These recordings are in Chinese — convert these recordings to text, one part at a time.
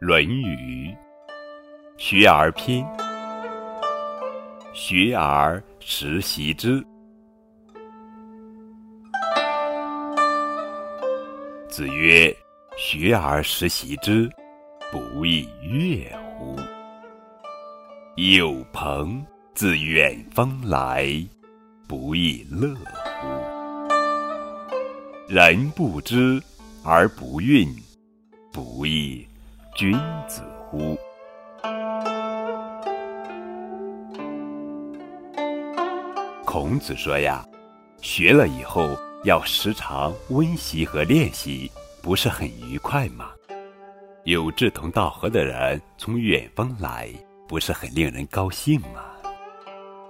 《论语·学而篇》：学而时习之。子曰：“学而时习之，不亦说乎？有朋自远方来，不亦乐乎？人不知而不愠，不亦？”君子乎？孔子说呀，学了以后要时常温习和练习，不是很愉快吗？有志同道合的人从远方来，不是很令人高兴吗？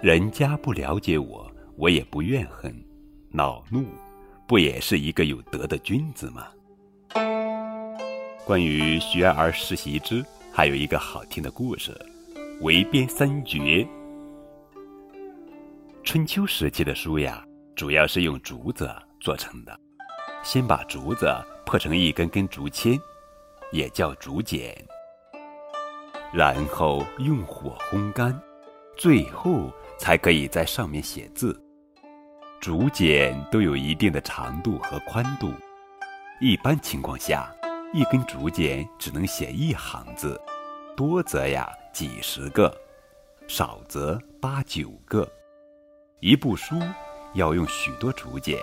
人家不了解我，我也不怨恨、恼怒，不也是一个有德的君子吗？关于学而时习之，还有一个好听的故事——围边三绝。春秋时期的书呀，主要是用竹子做成的。先把竹子破成一根根竹签，也叫竹简，然后用火烘干，最后才可以在上面写字。竹简都有一定的长度和宽度，一般情况下。一根竹简只能写一行字，多则呀几十个，少则八九个。一部书要用许多竹简，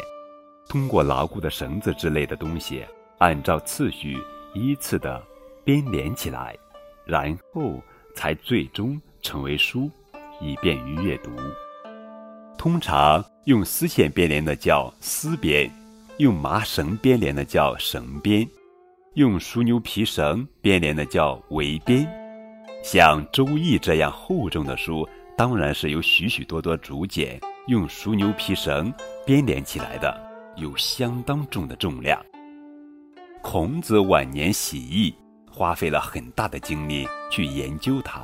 通过牢固的绳子之类的东西，按照次序依次的编连起来，然后才最终成为书，以便于阅读。通常用丝线编连的叫丝编，用麻绳编连的叫绳编。用熟牛皮绳编连的叫围编，像《周易》这样厚重的书，当然是由许许多多竹简用熟牛皮绳编连起来的，有相当重的重量。孔子晚年习艺，花费了很大的精力去研究它，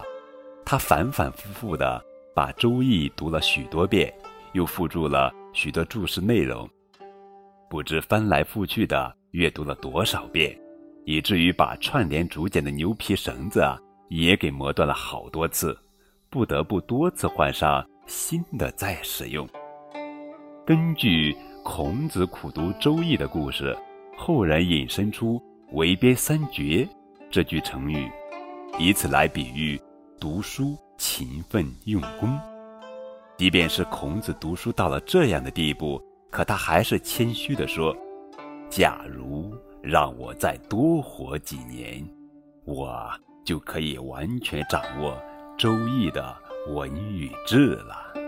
他反反复复地把《周易》读了许多遍，又附注了许多注释内容，不知翻来覆去的阅读了多少遍。以至于把串联竹简的牛皮绳子也给磨断了好多次，不得不多次换上新的再使用。根据孔子苦读《周易》的故事，后人引申出“围边三绝”这句成语，以此来比喻读书勤奋用功。即便是孔子读书到了这样的地步，可他还是谦虚地说：“假如。”让我再多活几年，我就可以完全掌握《周易》的文与志了。